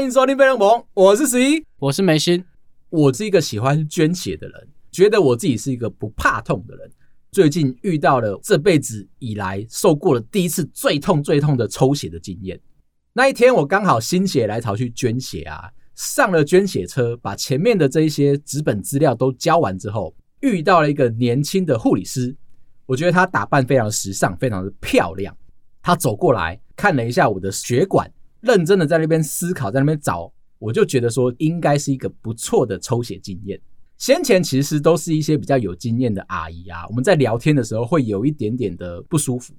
欢迎收听《飞龙盟》，我是十一，我是梅心。我是一个喜欢捐血的人，觉得我自己是一个不怕痛的人。最近遇到了这辈子以来受过了第一次最痛最痛的抽血的经验。那一天我刚好心血来潮去捐血啊，上了捐血车，把前面的这一些纸本资料都交完之后，遇到了一个年轻的护理师。我觉得她打扮非常时尚，非常的漂亮。她走过来看了一下我的血管。认真的在那边思考，在那边找，我就觉得说应该是一个不错的抽血经验。先前其实都是一些比较有经验的阿姨啊，我们在聊天的时候会有一点点的不舒服，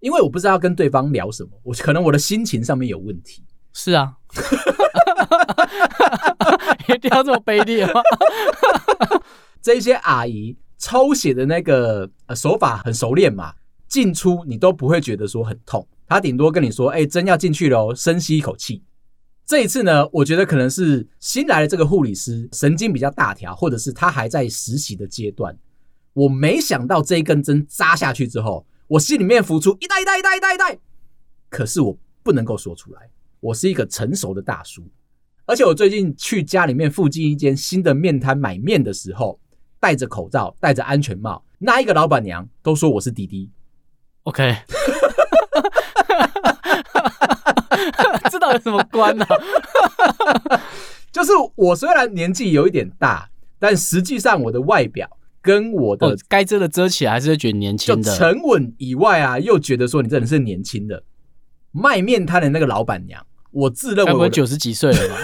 因为我不知道要跟对方聊什么，我可能我的心情上面有问题。是啊，一定要这么卑劣吗？这些阿姨抽血的那个呃手法很熟练嘛，进出你都不会觉得说很痛。他顶多跟你说：“哎，针要进去了哦，深吸一口气。”这一次呢，我觉得可能是新来的这个护理师神经比较大条，或者是他还在实习的阶段。我没想到这一根针扎下去之后，我心里面浮出一袋一袋一袋一袋一袋。可是我不能够说出来，我是一个成熟的大叔，而且我最近去家里面附近一间新的面摊买面的时候，戴着口罩，戴着安全帽，那一个老板娘都说我是滴滴。OK。这到底什么关呢、啊？就是我虽然年纪有一点大，但实际上我的外表跟我的该遮的遮起来，还是会觉得年轻的。就沉稳以外啊，又觉得说你真的是年轻的。卖面摊的那个老板娘，我自认为我九十几岁了吧？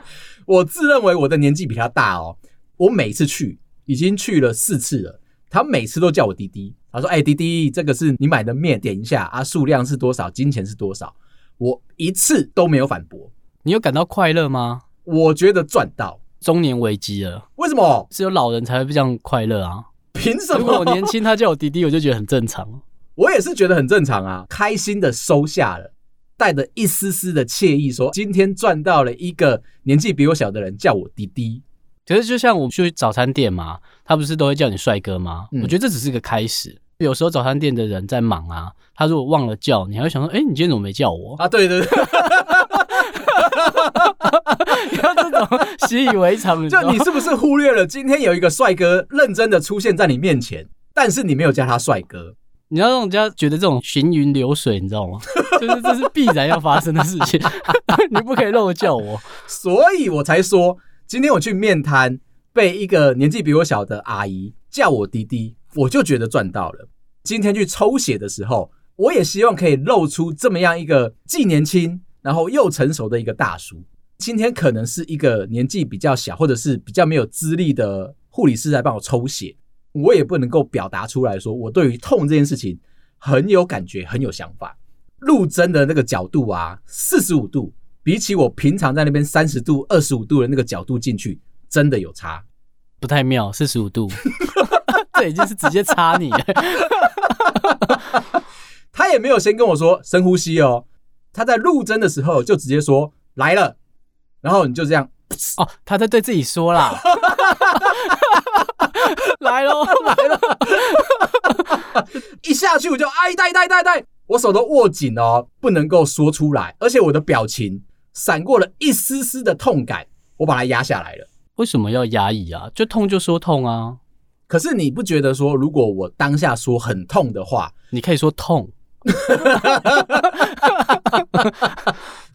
我自认为我的年纪比他大哦。我每次去已经去了四次了，他每次都叫我弟弟。他说：“哎、欸，弟弟，这个是你买的面，点一下啊，数量是多少，金钱是多少？”我一次都没有反驳。你有感到快乐吗？我觉得赚到。中年危机了。为什么？只有老人才会这样快乐啊？凭什么？如果我年轻，他叫我滴滴，我就觉得很正常。我也是觉得很正常啊，开心的收下了，带着一丝丝的惬意，说：“今天赚到了一个年纪比我小的人叫我滴滴。”可是就像我们去早餐店嘛，他不是都会叫你帅哥吗？嗯、我觉得这只是个开始。有时候早餐店的人在忙啊，他如果忘了叫，你还会想说：“哎、欸，你今天怎么没叫我？”啊，对对对，你 要这种习以为常，就你是不是忽略了今天有一个帅哥认真的出现在你面前，但是你没有叫他帅哥？你要让人家觉得这种行云流水，你知道吗？就是这是必然要发生的事情，你不可以漏叫我，所以我才说，今天我去面摊，被一个年纪比我小的阿姨叫我弟弟，我就觉得赚到了。今天去抽血的时候，我也希望可以露出这么样一个既年轻，然后又成熟的一个大叔。今天可能是一个年纪比较小，或者是比较没有资历的护理师来帮我抽血，我也不能够表达出来说我对于痛这件事情很有感觉，很有想法。入针的那个角度啊，四十五度，比起我平常在那边三十度、二十五度的那个角度进去，真的有差，不太妙。四十五度，这已经是直接插你。他也没有先跟我说深呼吸哦，他在入针的时候就直接说来了，然后你就这样哦，他在对自己说啦，来喽来了，一下去我就哎带带带带，我手都握紧哦，不能够说出来，而且我的表情闪过了一丝丝的痛感，我把它压下来了。为什么要压抑啊？就痛就说痛啊。可是你不觉得说，如果我当下说很痛的话，你可以说痛，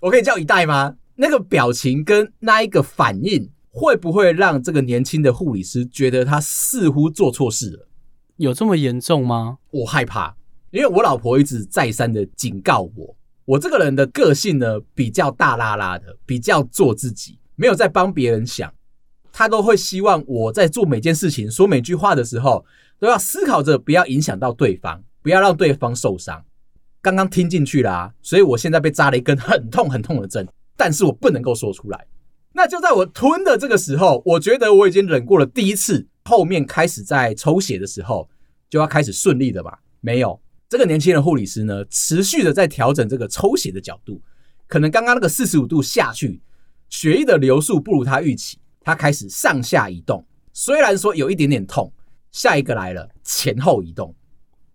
我可以叫一代吗？那个表情跟那一个反应，会不会让这个年轻的护理师觉得他似乎做错事了？有这么严重吗？我害怕，因为我老婆一直再三的警告我，我这个人的个性呢，比较大拉拉的，比较做自己，没有在帮别人想。他都会希望我在做每件事情、说每句话的时候，都要思考着不要影响到对方，不要让对方受伤。刚刚听进去了啊，所以我现在被扎了一根很痛很痛的针，但是我不能够说出来。那就在我吞的这个时候，我觉得我已经忍过了第一次，后面开始在抽血的时候就要开始顺利的吧？没有，这个年轻的护理师呢，持续的在调整这个抽血的角度，可能刚刚那个四十五度下去，血液的流速不如他预期。他开始上下移动，虽然说有一点点痛，下一个来了，前后移动，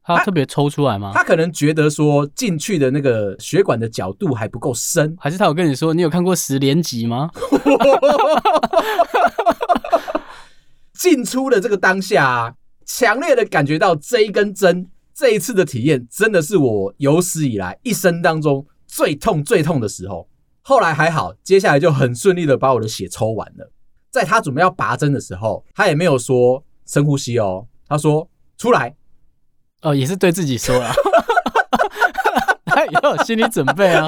他特别抽出来吗？他可能觉得说进去的那个血管的角度还不够深，还是他有跟你说，你有看过十连集吗？进出的这个当下啊，强烈的感觉到这一根针，这一次的体验真的是我有史以来一生当中最痛最痛的时候。后来还好，接下来就很顺利的把我的血抽完了。在他准备要拔针的时候，他也没有说深呼吸哦，他说出来。哦，也是对自己说啊，他也要有心理准备啊。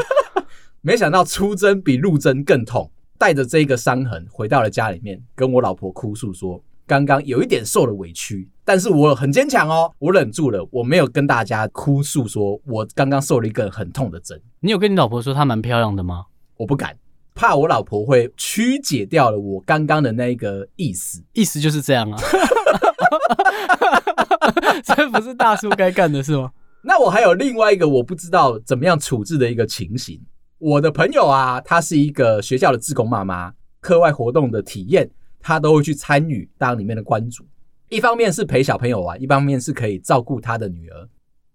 没想到出针比入针更痛，带着这个伤痕回到了家里面，跟我老婆哭诉说，刚刚有一点受了委屈，但是我很坚强哦，我忍住了，我没有跟大家哭诉说我刚刚受了一个很痛的针。你有跟你老婆说她蛮漂亮的吗？我不敢，怕我老婆会曲解掉了我刚刚的那个意思，意思就是这样啊。这不是大叔该干的是吗？那我还有另外一个我不知道怎么样处置的一个情形。我的朋友啊，她是一个学校的志工妈妈，课外活动的体验，她都会去参与当里面的关主。一方面是陪小朋友玩，一方面是可以照顾她的女儿，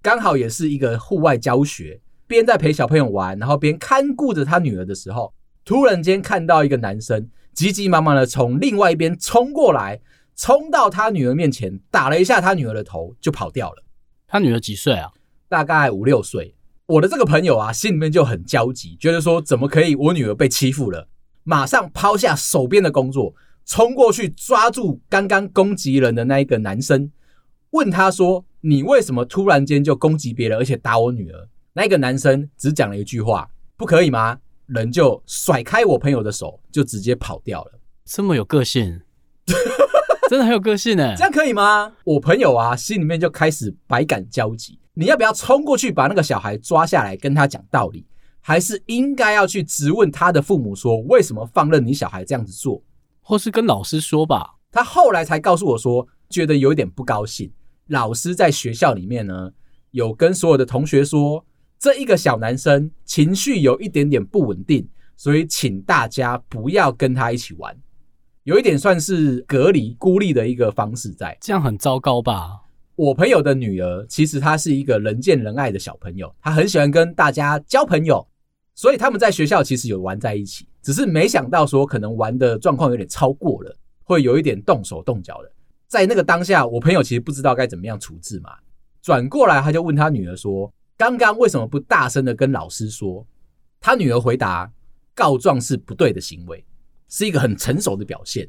刚好也是一个户外教学，边在陪小朋友玩，然后边看顾着她女儿的时候，突然间看到一个男生急急忙忙的从另外一边冲过来。冲到他女儿面前，打了一下他女儿的头，就跑掉了。他女儿几岁啊？大概五六岁。我的这个朋友啊，心里面就很焦急，觉得说怎么可以，我女儿被欺负了，马上抛下手边的工作，冲过去抓住刚刚攻击人的那一个男生，问他说：“你为什么突然间就攻击别人，而且打我女儿？”那个男生只讲了一句话：“不可以吗？”人就甩开我朋友的手，就直接跑掉了。这么有个性。真的很有个性呢，这样可以吗？我朋友啊，心里面就开始百感交集。你要不要冲过去把那个小孩抓下来，跟他讲道理？还是应该要去质问他的父母，说为什么放任你小孩这样子做？或是跟老师说吧？他后来才告诉我说，觉得有点不高兴。老师在学校里面呢，有跟所有的同学说，这一个小男生情绪有一点点不稳定，所以请大家不要跟他一起玩。有一点算是隔离孤立的一个方式在，这样很糟糕吧？我朋友的女儿其实她是一个人见人爱的小朋友，她很喜欢跟大家交朋友，所以他们在学校其实有玩在一起，只是没想到说可能玩的状况有点超过了，会有一点动手动脚的。在那个当下，我朋友其实不知道该怎么样处置嘛，转过来他就问他女儿说：“刚刚为什么不大声的跟老师说？”他女儿回答：“告状是不对的行为。”是一个很成熟的表现。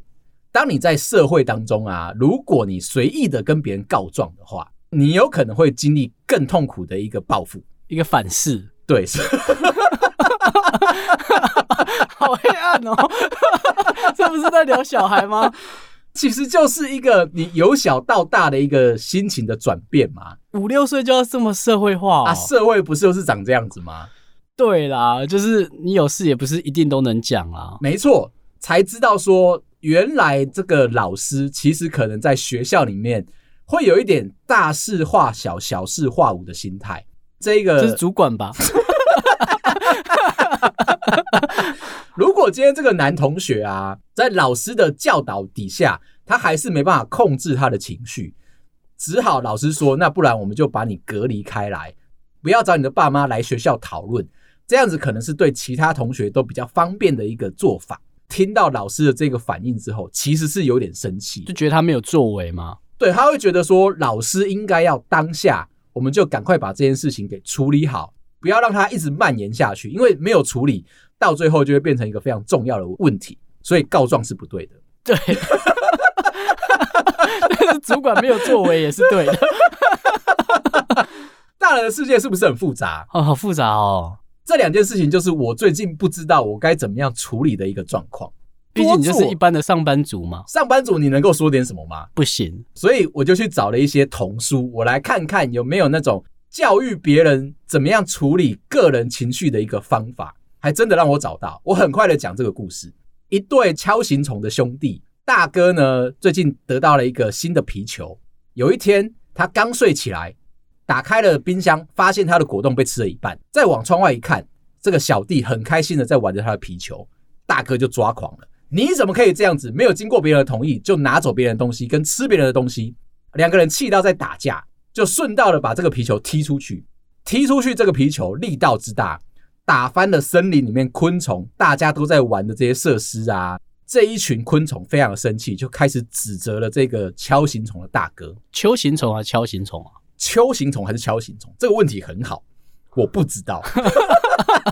当你在社会当中啊，如果你随意的跟别人告状的话，你有可能会经历更痛苦的一个报复，一个反噬。对，好黑暗哦！这不是在聊小孩吗？其实就是一个你由小到大的一个心情的转变嘛。五六岁就要这么社会化哦？啊，社会不是就是长这样子吗？对啦，就是你有事也不是一定都能讲啊。没错。才知道说，原来这个老师其实可能在学校里面会有一点大事化小、小事化无的心态。这个这是主管吧？如果今天这个男同学啊，在老师的教导底下，他还是没办法控制他的情绪，只好老师说：“那不然我们就把你隔离开来，不要找你的爸妈来学校讨论。这样子可能是对其他同学都比较方便的一个做法。”听到老师的这个反应之后，其实是有点生气，就觉得他没有作为吗？对，他会觉得说老师应该要当下，我们就赶快把这件事情给处理好，不要让他一直蔓延下去，因为没有处理，到最后就会变成一个非常重要的问题。所以告状是不对的。对，但是主管没有作为也是对的。大人的世界是不是很复杂？哦，好复杂哦。这两件事情就是我最近不知道我该怎么样处理的一个状况。毕竟你就是一般的上班族嘛，上班族你能够说点什么吗？不行，所以我就去找了一些童书，我来看看有没有那种教育别人怎么样处理个人情绪的一个方法。还真的让我找到。我很快的讲这个故事：一对锹形虫的兄弟，大哥呢最近得到了一个新的皮球。有一天他刚睡起来。打开了冰箱，发现他的果冻被吃了一半。再往窗外一看，这个小弟很开心的在玩着他的皮球。大哥就抓狂了：“你怎么可以这样子？没有经过别人的同意就拿走别人的东西，跟吃别人的东西？”两个人气到在打架。就顺道的把这个皮球踢出去。踢出去这个皮球力道之大，打翻了森林里面昆虫大家都在玩的这些设施啊！这一群昆虫非常的生气，就开始指责了这个锹形虫的大哥。锹形虫还是锹形虫啊？锹形虫还是锹形虫？这个问题很好，我不知道。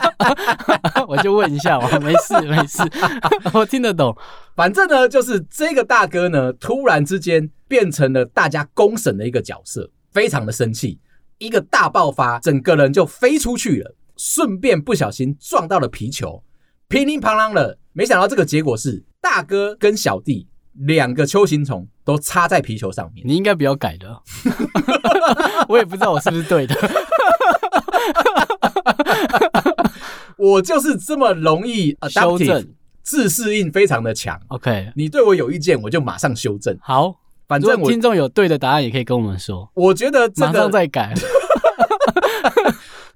我就问一下，我没事没事，我听得懂。反正呢，就是这个大哥呢，突然之间变成了大家公审的一个角色，非常的生气。一个大爆发，整个人就飞出去了，顺便不小心撞到了皮球，乒铃乓啷的。没想到这个结果是大哥跟小弟两个球形虫都插在皮球上面。你应该不要改的，我也不知道我是不是对的。我就是这么容易修正，自适应非常的强。OK，你对我有意见，我就马上修正。好。反正听众有对的答案，也可以跟我们说。我觉得这个马上再改。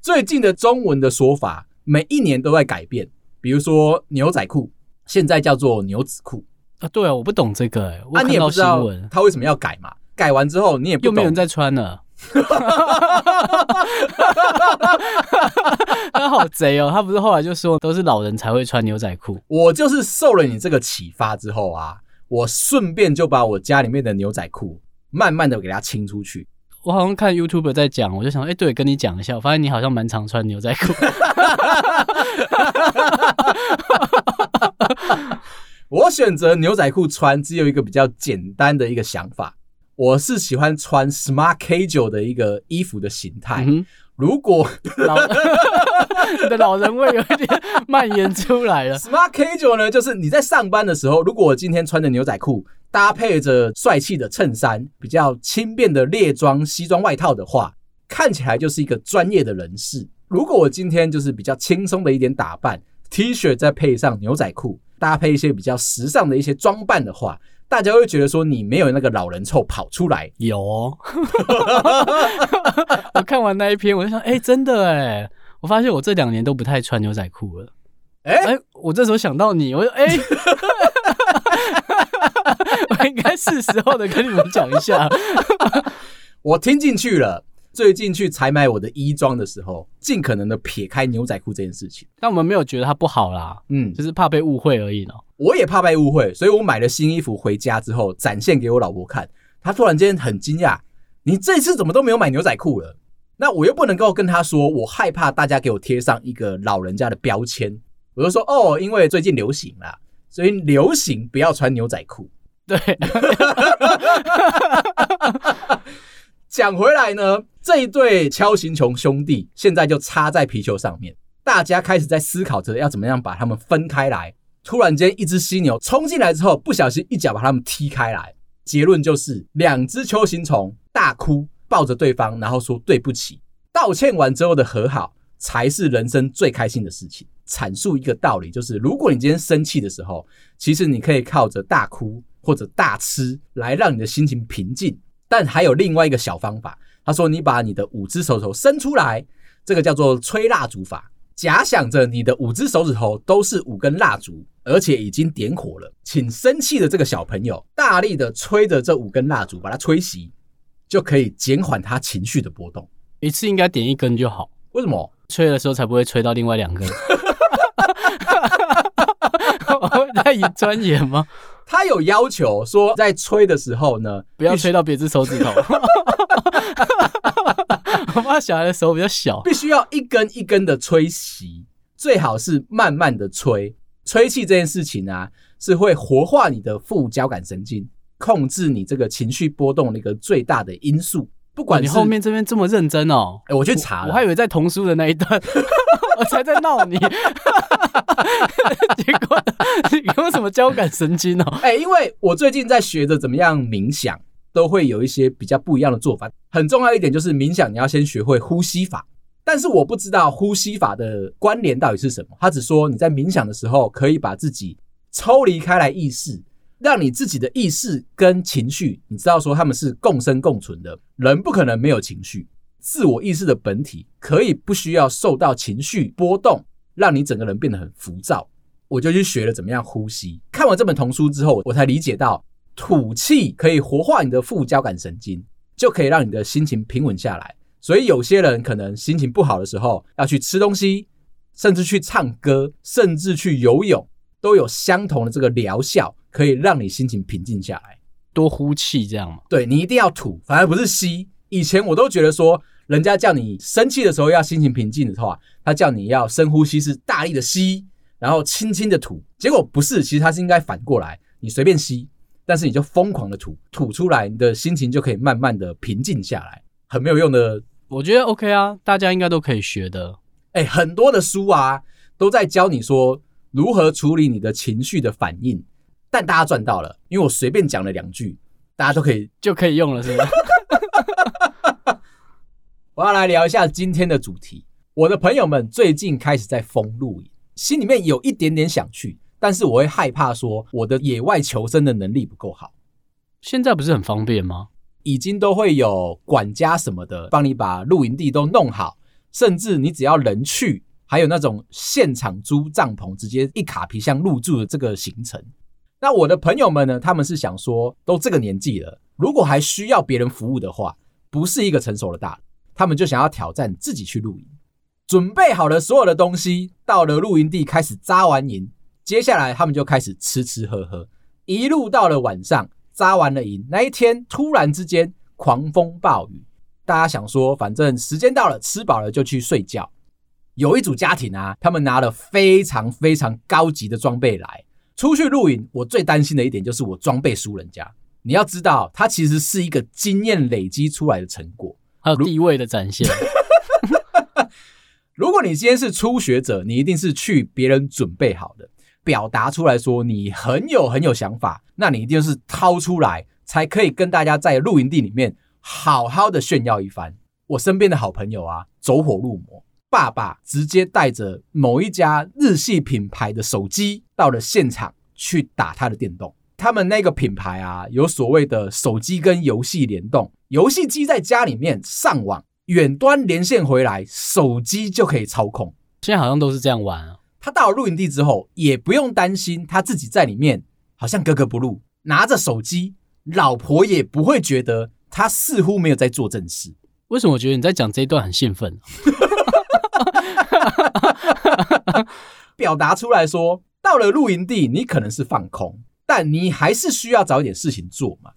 最近的中文的说法，每一年都在改变。比如说牛仔裤，现在叫做牛仔裤啊。对啊，我不懂这个。我看到新闻、啊、你也不知道他为什么要改嘛？改完之后你也不懂，又没有人在穿了。他好贼哦！他不是后来就说都是老人才会穿牛仔裤。我就是受了你这个启发之后啊。我顺便就把我家里面的牛仔裤慢慢的给它清出去。我好像看 YouTube 在讲，我就想，哎、欸，对，跟你讲一下。我发现你好像蛮常穿牛仔裤。我选择牛仔裤穿，只有一个比较简单的一个想法，我是喜欢穿 smart casual 的一个衣服的形态。嗯如果老 你的老人味有一点蔓延出来了，Smart Casual 呢，就是你在上班的时候，如果我今天穿着牛仔裤搭配着帅气的衬衫，比较轻便的猎装西装外套的话，看起来就是一个专业的人士。如果我今天就是比较轻松的一点打扮，T 恤再配上牛仔裤，搭配一些比较时尚的一些装扮的话。大家会觉得说你没有那个老人臭跑出来。有哦，我看完那一篇，我就想，哎、欸，真的哎，我发现我这两年都不太穿牛仔裤了。哎、欸欸，我这时候想到你，我说，哎、欸，我应该是时候的跟你们讲一下。我听进去了。最近去采买我的衣装的时候，尽可能的撇开牛仔裤这件事情。但我们没有觉得它不好啦，嗯，就是怕被误会而已呢。我也怕被误会，所以我买了新衣服回家之后展现给我老婆看，她突然间很惊讶：“你这次怎么都没有买牛仔裤了？”那我又不能够跟她说，我害怕大家给我贴上一个老人家的标签。我就说：“哦，因为最近流行啦，所以流行不要穿牛仔裤。”对。讲回来呢，这一对锹形虫兄弟现在就插在皮球上面，大家开始在思考着要怎么样把他们分开来。突然间，一只犀牛冲进来之后，不小心一脚把他们踢开来。结论就是，两只锹形虫大哭，抱着对方，然后说对不起，道歉完之后的和好才是人生最开心的事情。阐述一个道理，就是如果你今天生气的时候，其实你可以靠着大哭或者大吃来让你的心情平静。但还有另外一个小方法，他说：“你把你的五只手指头伸出来，这个叫做吹蜡烛法。假想着你的五只手指头都是五根蜡烛，而且已经点火了，请生气的这个小朋友大力的吹着这五根蜡烛，把它吹熄，就可以减缓他情绪的波动。一次应该点一根就好。为什么？吹的时候才不会吹到另外两根。我会太钻研吗？”他有要求说，在吹的时候呢，不要吹到别只手指头。我怕小孩的手比较小，必须要一根一根的吹熄，最好是慢慢的吹。吹气这件事情啊，是会活化你的副交感神经，控制你这个情绪波动的一个最大的因素。不管你后面这边这么认真哦，哎，我去查了，我还以为在童书的那一段，我才在闹你。结果你有什么交感神经哦？哎，因为我最近在学着怎么样冥想，都会有一些比较不一样的做法。很重要一点就是冥想，你要先学会呼吸法。但是我不知道呼吸法的关联到底是什么。他只说你在冥想的时候，可以把自己抽离开来意识，让你自己的意识跟情绪，你知道说他们是共生共存的。人不可能没有情绪，自我意识的本体可以不需要受到情绪波动。让你整个人变得很浮躁，我就去学了怎么样呼吸。看完这本童书之后，我才理解到吐气可以活化你的副交感神经，就可以让你的心情平稳下来。所以有些人可能心情不好的时候，要去吃东西，甚至去唱歌，甚至去游泳，都有相同的这个疗效，可以让你心情平静下来。多呼气这样吗？对，你一定要吐，反而不是吸。以前我都觉得说，人家叫你生气的时候要心情平静的话，他叫你要深呼吸，是大力的吸，然后轻轻的吐。结果不是，其实他是应该反过来，你随便吸，但是你就疯狂的吐，吐出来，你的心情就可以慢慢的平静下来，很没有用的。我觉得 OK 啊，大家应该都可以学的。哎，很多的书啊，都在教你说如何处理你的情绪的反应。但大家赚到了，因为我随便讲了两句，大家都可以就可以用了，是吧？我要来聊一下今天的主题。我的朋友们最近开始在封露营，心里面有一点点想去，但是我会害怕说我的野外求生的能力不够好。现在不是很方便吗？已经都会有管家什么的帮你把露营地都弄好，甚至你只要人去，还有那种现场租帐篷，直接一卡皮箱入住的这个行程。那我的朋友们呢？他们是想说，都这个年纪了，如果还需要别人服务的话，不是一个成熟的大人，他们就想要挑战自己去露营，准备好了所有的东西，到了露营地开始扎完营，接下来他们就开始吃吃喝喝，一路到了晚上。扎完了营那一天，突然之间狂风暴雨，大家想说，反正时间到了，吃饱了就去睡觉。有一组家庭啊，他们拿了非常非常高级的装备来出去露营。我最担心的一点就是我装备输人家。你要知道，它其实是一个经验累积出来的成果，还有地位的展现。如果你今天是初学者，你一定是去别人准备好的。表达出来说你很有很有想法，那你一定是掏出来，才可以跟大家在露营地里面好好的炫耀一番。我身边的好朋友啊，走火入魔，爸爸直接带着某一家日系品牌的手机到了现场去打他的电动。他们那个品牌啊，有所谓的手机跟游戏联动，游戏机在家里面上网，远端连线回来，手机就可以操控。现在好像都是这样玩啊。他到了露营地之后，也不用担心他自己在里面好像格格不入，拿着手机，老婆也不会觉得他似乎没有在做正事。为什么我觉得你在讲这一段很兴奋？表达出来说，到了露营地，你可能是放空，但你还是需要找一点事情做嘛。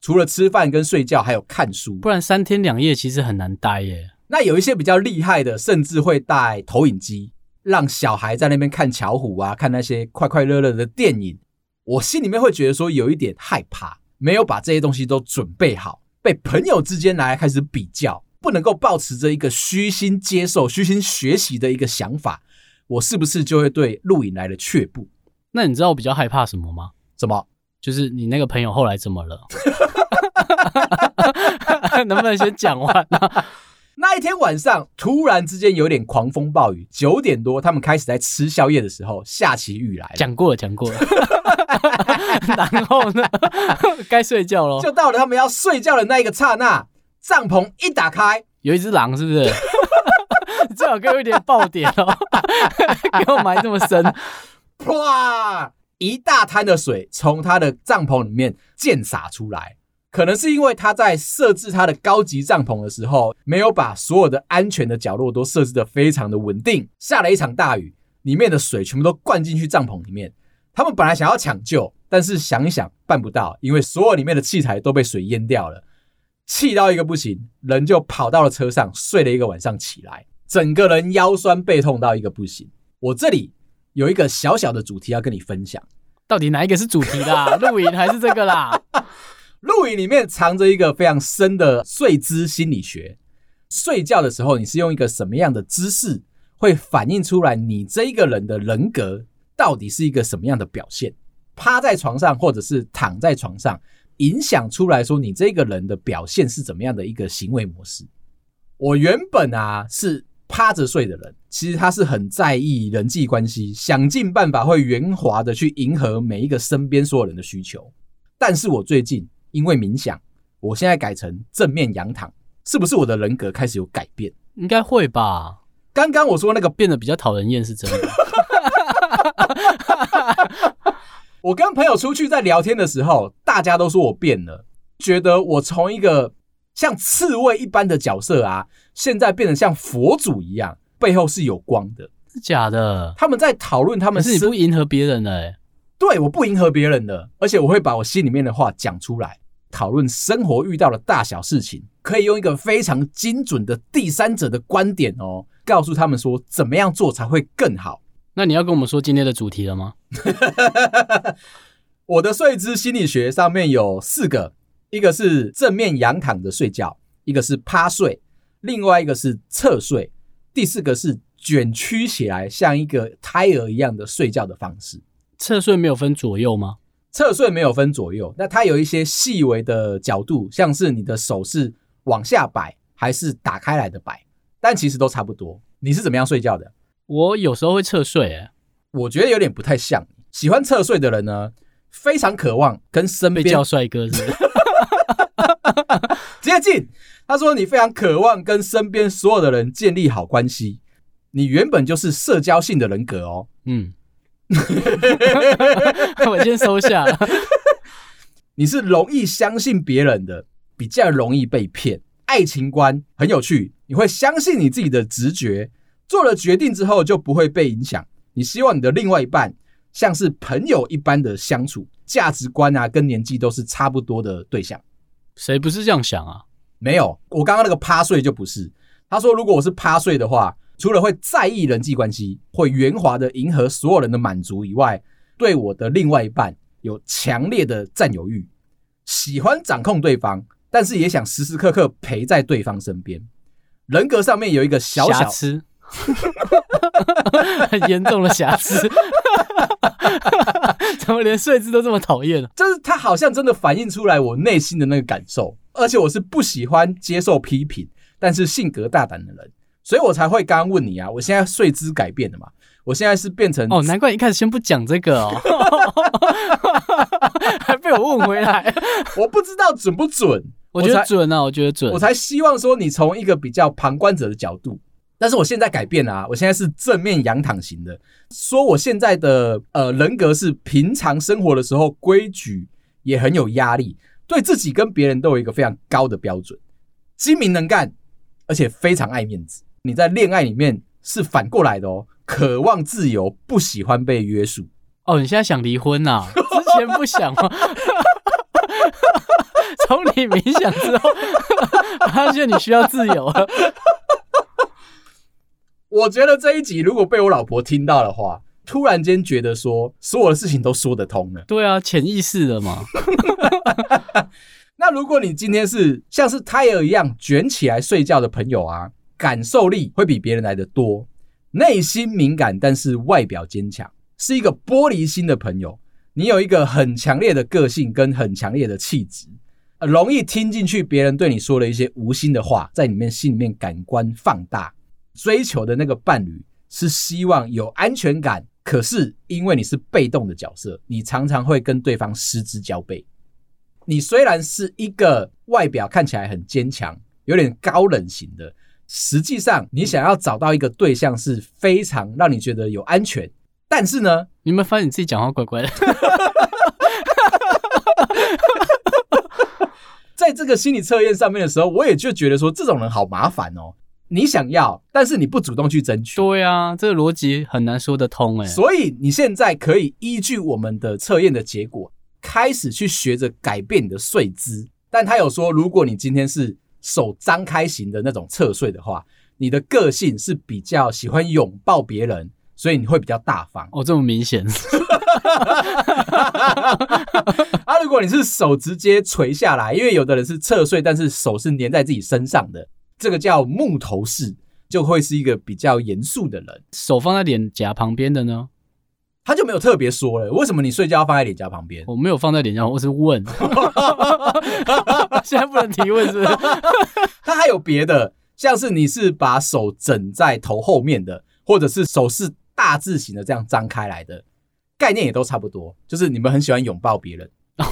除了吃饭跟睡觉，还有看书，不然三天两夜其实很难待耶。那有一些比较厉害的，甚至会带投影机。让小孩在那边看巧虎啊，看那些快快乐乐的电影，我心里面会觉得说有一点害怕，没有把这些东西都准备好，被朋友之间来开始比较，不能够保持着一个虚心接受、虚心学习的一个想法，我是不是就会对录影来了却步？那你知道我比较害怕什么吗？什么？就是你那个朋友后来怎么了？能不能先讲完啊？那一天晚上，突然之间有点狂风暴雨。九点多，他们开始在吃宵夜的时候，下起雨来。讲过了，讲过了。然后呢？该睡觉了。就到了他们要睡觉的那一个刹那，帐篷一打开，有一只狼，是不是？最好给我一点爆点哦，给我埋这么深。啪！一大滩的水从他的帐篷里面溅洒出来。可能是因为他在设置他的高级帐篷的时候，没有把所有的安全的角落都设置的非常的稳定。下了一场大雨，里面的水全部都灌进去帐篷里面。他们本来想要抢救，但是想一想办不到，因为所有里面的器材都被水淹掉了。气到一个不行，人就跑到了车上睡了一个晚上，起来整个人腰酸背痛到一个不行。我这里有一个小小的主题要跟你分享，到底哪一个是主题啦？露营还是这个啦？露营里面藏着一个非常深的睡姿心理学。睡觉的时候，你是用一个什么样的姿势，会反映出来你这一个人的人格到底是一个什么样的表现？趴在床上或者是躺在床上，影响出来说你这个人的表现是怎么样的一个行为模式？我原本啊是趴着睡的人，其实他是很在意人际关系，想尽办法会圆滑的去迎合每一个身边所有人的需求。但是我最近。因为冥想，我现在改成正面仰躺，是不是我的人格开始有改变？应该会吧。刚刚我说那个变得比较讨人厌是真的。我跟朋友出去在聊天的时候，大家都说我变了，觉得我从一个像刺猬一般的角色啊，现在变得像佛祖一样，背后是有光的。是假的？他们在讨论他们，可是你不迎合别人的哎。对，我不迎合别人的，而且我会把我心里面的话讲出来。讨论生活遇到的大小事情，可以用一个非常精准的第三者的观点哦，告诉他们说怎么样做才会更好。那你要跟我们说今天的主题了吗？我的睡姿心理学上面有四个，一个是正面仰躺着睡觉，一个是趴睡，另外一个是侧睡，第四个是卷曲起来像一个胎儿一样的睡觉的方式。侧睡没有分左右吗？侧睡没有分左右，那它有一些细微的角度，像是你的手是往下摆还是打开来的摆，但其实都差不多。你是怎么样睡觉的？我有时候会侧睡，诶，我觉得有点不太像。喜欢侧睡的人呢，非常渴望跟身边叫帅哥是不是？接近。他说你非常渴望跟身边所有的人建立好关系，你原本就是社交性的人格哦。嗯。我先收下了。你是容易相信别人的，比较容易被骗。爱情观很有趣，你会相信你自己的直觉，做了决定之后就不会被影响。你希望你的另外一半像是朋友一般的相处，价值观啊跟年纪都是差不多的对象。谁不是这样想啊？没有，我刚刚那个趴睡就不是。他说，如果我是趴睡的话。除了会在意人际关系，会圆滑的迎合所有人的满足以外，对我的另外一半有强烈的占有欲，喜欢掌控对方，但是也想时时刻刻陪在对方身边。人格上面有一个小小瑕疵，很严重的瑕疵，怎么连睡姿都这么讨厌呢？就是他好像真的反映出来我内心的那个感受，而且我是不喜欢接受批评，但是性格大胆的人。所以我才会刚刚问你啊，我现在睡姿改变了嘛？我现在是变成哦，难怪一开始先不讲这个哦，还被我问回来，我不知道准不准，我觉得准啊，我觉得准，我才希望说你从一个比较旁观者的角度，但是我现在改变了啊，我现在是正面仰躺型的，说我现在的呃人格是平常生活的时候规矩也很有压力，对自己跟别人都有一个非常高的标准，精明能干，而且非常爱面子。你在恋爱里面是反过来的哦，渴望自由，不喜欢被约束。哦，你现在想离婚呐、啊？之前不想吗？从你冥想之后，发现你需要自由了。我觉得这一集如果被我老婆听到的话，突然间觉得说所有的事情都说得通了。对啊，潜意识的嘛。那如果你今天是像是胎儿一样卷起来睡觉的朋友啊？感受力会比别人来得多，内心敏感，但是外表坚强，是一个玻璃心的朋友。你有一个很强烈的个性跟很强烈的气质，容易听进去别人对你说的一些无心的话，在里面心里面感官放大。追求的那个伴侣是希望有安全感，可是因为你是被动的角色，你常常会跟对方失之交臂。你虽然是一个外表看起来很坚强，有点高冷型的。实际上，你想要找到一个对象是非常让你觉得有安全，但是呢，你有没有发现你自己讲话怪怪的？在这个心理测验上面的时候，我也就觉得说，这种人好麻烦哦。你想要，但是你不主动去争取。对啊，这个逻辑很难说得通哎。所以你现在可以依据我们的测验的结果，开始去学着改变你的睡姿。但他有说，如果你今天是手张开型的那种侧睡的话，你的个性是比较喜欢拥抱别人，所以你会比较大方。哦，这么明显。啊，如果你是手直接垂下来，因为有的人是侧睡，但是手是粘在自己身上的，这个叫木头式，就会是一个比较严肃的人。手放在脸颊旁边的呢？他就没有特别说了，为什么你睡觉要放在脸颊旁边？我没有放在脸颊，我是问。现在不能提问是不是？他还有别的，像是你是把手枕在头后面的，或者是手是大字型的这样张开来的，概念也都差不多。就是你们很喜欢拥抱别人，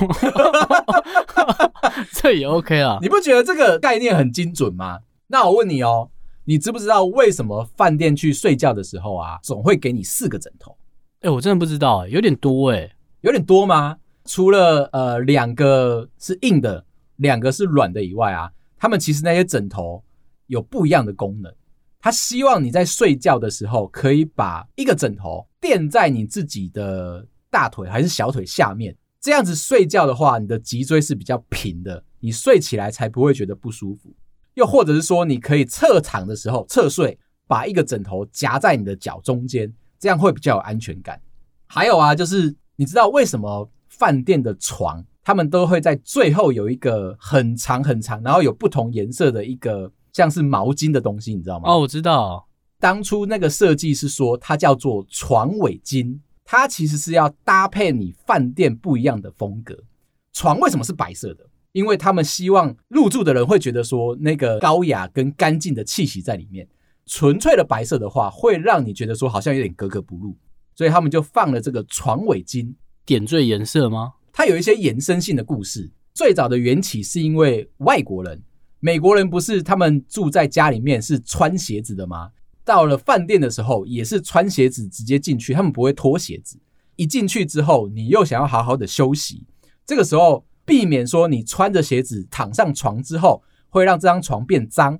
这也 OK 啊？你不觉得这个概念很精准吗？那我问你哦，你知不知道为什么饭店去睡觉的时候啊，总会给你四个枕头？哎、欸，我真的不知道、欸，有点多哎、欸，有点多吗？除了呃两个是硬的，两个是软的以外啊，他们其实那些枕头有不一样的功能。他希望你在睡觉的时候，可以把一个枕头垫在你自己的大腿还是小腿下面，这样子睡觉的话，你的脊椎是比较平的，你睡起来才不会觉得不舒服。又或者是说，你可以侧躺的时候侧睡，把一个枕头夹在你的脚中间，这样会比较有安全感。还有啊，就是你知道为什么饭店的床他们都会在最后有一个很长很长，然后有不同颜色的一个。像是毛巾的东西，你知道吗？哦，我知道。当初那个设计是说它叫做床尾巾，它其实是要搭配你饭店不一样的风格。床为什么是白色的？因为他们希望入住的人会觉得说那个高雅跟干净的气息在里面。纯粹的白色的话，会让你觉得说好像有点格格不入，所以他们就放了这个床尾巾。点缀颜色吗？它有一些延伸性的故事。最早的缘起是因为外国人。美国人不是他们住在家里面是穿鞋子的吗？到了饭店的时候也是穿鞋子直接进去，他们不会脱鞋子。一进去之后，你又想要好好的休息，这个时候避免说你穿着鞋子躺上床之后会让这张床变脏，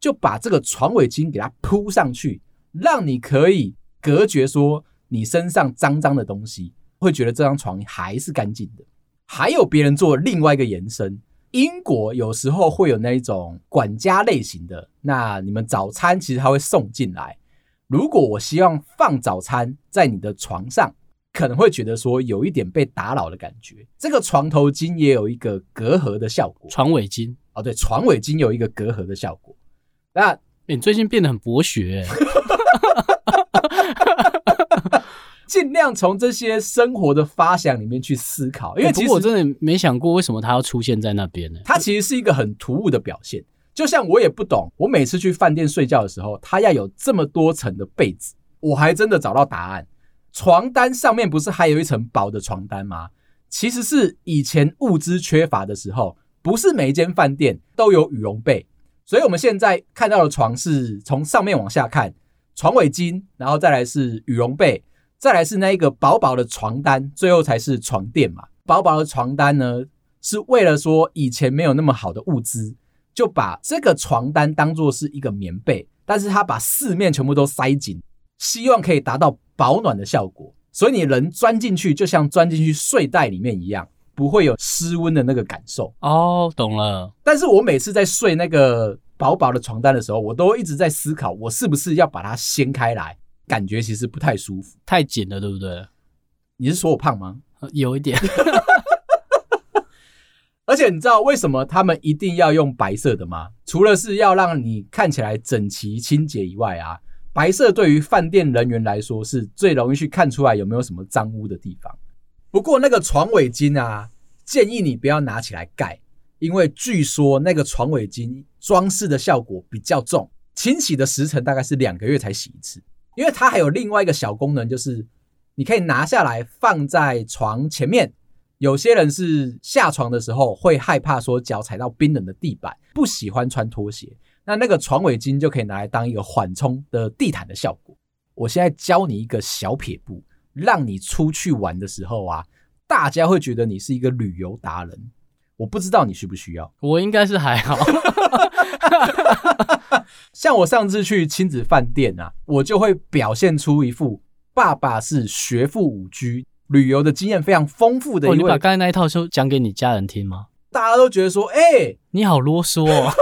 就把这个床尾巾给它铺上去，让你可以隔绝说你身上脏脏的东西，会觉得这张床还是干净的。还有别人做另外一个延伸。英国有时候会有那一种管家类型的，那你们早餐其实他会送进来。如果我希望放早餐在你的床上，可能会觉得说有一点被打扰的感觉。这个床头巾也有一个隔阂的效果。床尾巾哦，对，床尾巾有一个隔阂的效果。那你最近变得很博学。尽量从这些生活的发想里面去思考，因为其实我真的没想过为什么它要出现在那边呢？它其实是一个很突兀的表现。就像我也不懂，我每次去饭店睡觉的时候，它要有这么多层的被子，我还真的找到答案。床单上面不是还有一层薄的床单吗？其实是以前物资缺乏的时候，不是每一间饭店都有羽绒被，所以我们现在看到的床是从上面往下看，床尾巾，然后再来是羽绒被。再来是那一个薄薄的床单，最后才是床垫嘛。薄薄的床单呢，是为了说以前没有那么好的物资，就把这个床单当做是一个棉被，但是它把四面全部都塞紧，希望可以达到保暖的效果。所以你人钻进去，就像钻进去睡袋里面一样，不会有失温的那个感受。哦，懂了。但是我每次在睡那个薄薄的床单的时候，我都一直在思考，我是不是要把它掀开来。感觉其实不太舒服，太紧了，对不对？你是说我胖吗？有一点。而且你知道为什么他们一定要用白色的吗？除了是要让你看起来整齐清洁以外啊，白色对于饭店人员来说是最容易去看出来有没有什么脏污的地方。不过那个床尾巾啊，建议你不要拿起来盖，因为据说那个床尾巾装饰的效果比较重，清洗的时程大概是两个月才洗一次。因为它还有另外一个小功能，就是你可以拿下来放在床前面。有些人是下床的时候会害怕说脚踩到冰冷的地板，不喜欢穿拖鞋，那那个床尾巾就可以拿来当一个缓冲的地毯的效果。我现在教你一个小撇步，让你出去玩的时候啊，大家会觉得你是一个旅游达人。我不知道你需不需要，我应该是还好。像我上次去亲子饭店啊，我就会表现出一副爸爸是学富五居、旅游的经验非常丰富的一位。哦，你把刚才那一套书讲给你家人听吗？大家都觉得说，哎、欸，你好啰嗦哦。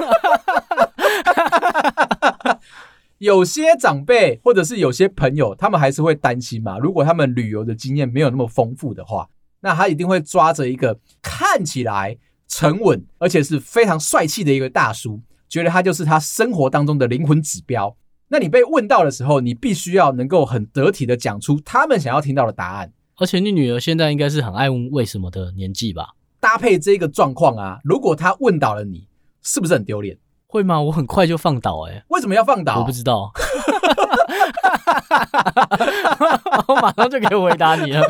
有些长辈或者是有些朋友，他们还是会担心嘛。如果他们旅游的经验没有那么丰富的话，那他一定会抓着一个看起来沉稳而且是非常帅气的一个大叔。觉得他就是他生活当中的灵魂指标。那你被问到的时候，你必须要能够很得体的讲出他们想要听到的答案。而且你女儿现在应该是很爱问为什么的年纪吧？搭配这个状况啊，如果他问倒了你，是不是很丢脸？会吗？我很快就放倒哎、欸。为什么要放倒？我不知道。我马上就可以回答你了。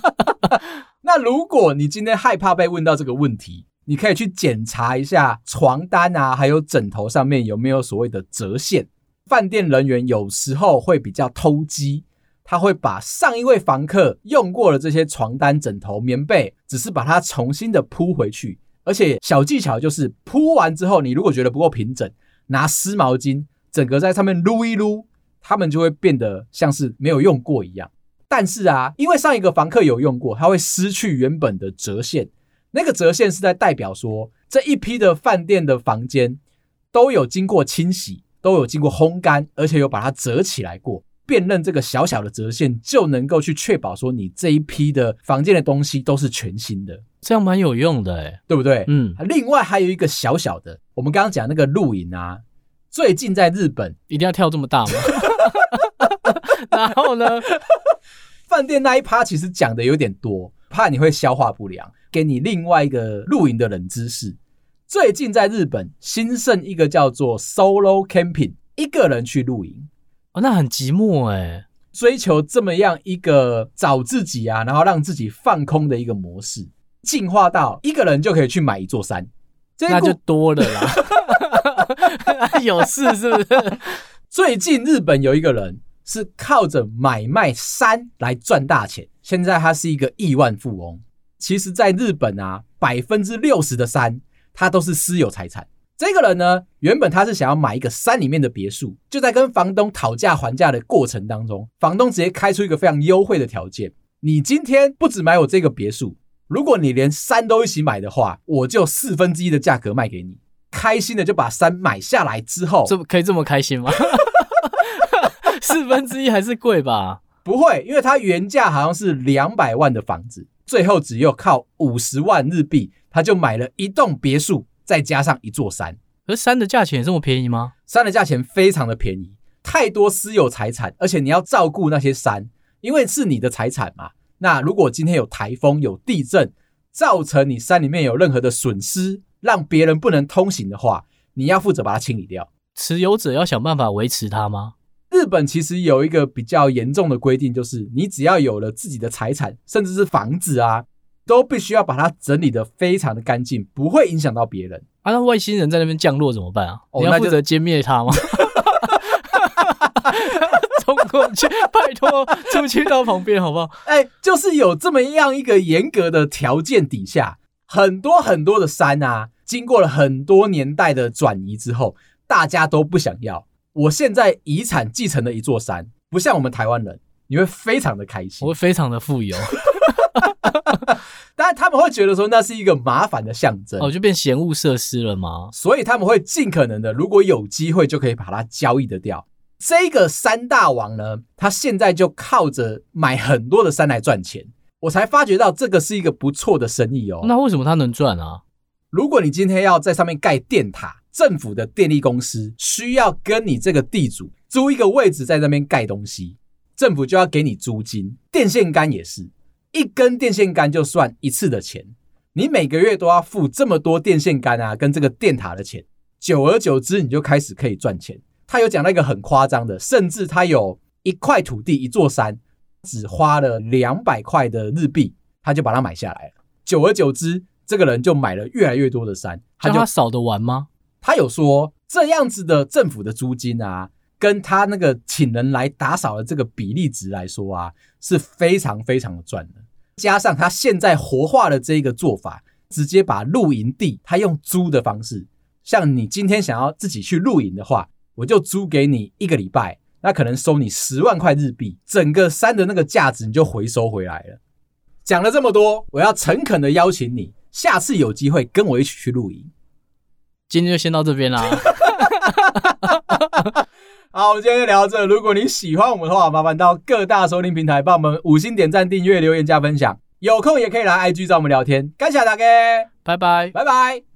那如果你今天害怕被问到这个问题，你可以去检查一下床单啊，还有枕头上面有没有所谓的折线。饭店人员有时候会比较偷鸡，他会把上一位房客用过的这些床单、枕头、棉被，只是把它重新的铺回去，而且小技巧就是铺完之后，你如果觉得不够平整，拿湿毛巾整个在上面撸一撸，它们就会变得像是没有用过一样。但是啊，因为上一个房客有用过，它会失去原本的折线。那个折线是在代表说，这一批的饭店的房间都有经过清洗，都有经过烘干，而且有把它折起来过。辨认这个小小的折线，就能够去确保说你这一批的房间的东西都是全新的。这样蛮有用的诶，对不对？嗯。另外还有一个小小的，我们刚刚讲那个露营啊，最近在日本一定要跳这么大吗？然后呢？饭店那一趴其实讲的有点多，怕你会消化不良。给你另外一个露营的冷知识：最近在日本兴盛一个叫做 solo camping，一个人去露营。哦，那很寂寞哎。追求这么样一个找自己啊，然后让自己放空的一个模式，进化到一个人就可以去买一座山，那就多了啦。有事是不是？最近日本有一个人。是靠着买卖山来赚大钱，现在他是一个亿万富翁。其实，在日本啊，百分之六十的山，他都是私有财产。这个人呢，原本他是想要买一个山里面的别墅，就在跟房东讨价还价的过程当中，房东直接开出一个非常优惠的条件：你今天不只买我这个别墅，如果你连山都一起买的话，我就四分之一的价格卖给你。开心的就把山买下来之后，这可以这么开心吗？四分之一还是贵吧？不会，因为它原价好像是两百万的房子，最后只有靠五十万日币，他就买了一栋别墅，再加上一座山。而山的价钱也这么便宜吗？山的价钱非常的便宜，太多私有财产，而且你要照顾那些山，因为是你的财产嘛。那如果今天有台风、有地震，造成你山里面有任何的损失，让别人不能通行的话，你要负责把它清理掉。持有者要想办法维持它吗？日本其实有一个比较严重的规定，就是你只要有了自己的财产，甚至是房子啊，都必须要把它整理得非常的干净，不会影响到别人。啊，那外星人在那边降落怎么办啊？哦、你要负责歼灭他吗？冲过去，拜托，出去到旁边好不好？哎、欸，就是有这么样一个严格的条件底下，很多很多的山啊，经过了很多年代的转移之后，大家都不想要。我现在遗产继承了一座山，不像我们台湾人，你会非常的开心，我会非常的富有。当然他们会觉得说那是一个麻烦的象征，哦，就变嫌物设施了吗？所以他们会尽可能的，如果有机会就可以把它交易的掉。这个山大王呢，他现在就靠着买很多的山来赚钱。我才发觉到这个是一个不错的生意哦。那为什么他能赚啊？如果你今天要在上面盖电塔。政府的电力公司需要跟你这个地主租一个位置在那边盖东西，政府就要给你租金。电线杆也是一根电线杆就算一次的钱，你每个月都要付这么多电线杆啊，跟这个电塔的钱，久而久之你就开始可以赚钱。他有讲到一个很夸张的，甚至他有一块土地一座山，只花了两百块的日币，他就把它买下来了。久而久之，这个人就买了越来越多的山，他就他扫得完吗？他有说，这样子的政府的租金啊，跟他那个请人来打扫的这个比例值来说啊，是非常非常的赚的。加上他现在活化的这个做法，直接把露营地他用租的方式，像你今天想要自己去露营的话，我就租给你一个礼拜，那可能收你十万块日币，整个山的那个价值你就回收回来了。讲了这么多，我要诚恳的邀请你，下次有机会跟我一起去露营。今天就先到这边啦。好，我们今天就聊到这。如果你喜欢我们的话，麻烦到各大收听平台帮我们五星点赞、订阅、留言、加分享。有空也可以来 IG 找我们聊天。感谢大家，拜拜，拜拜。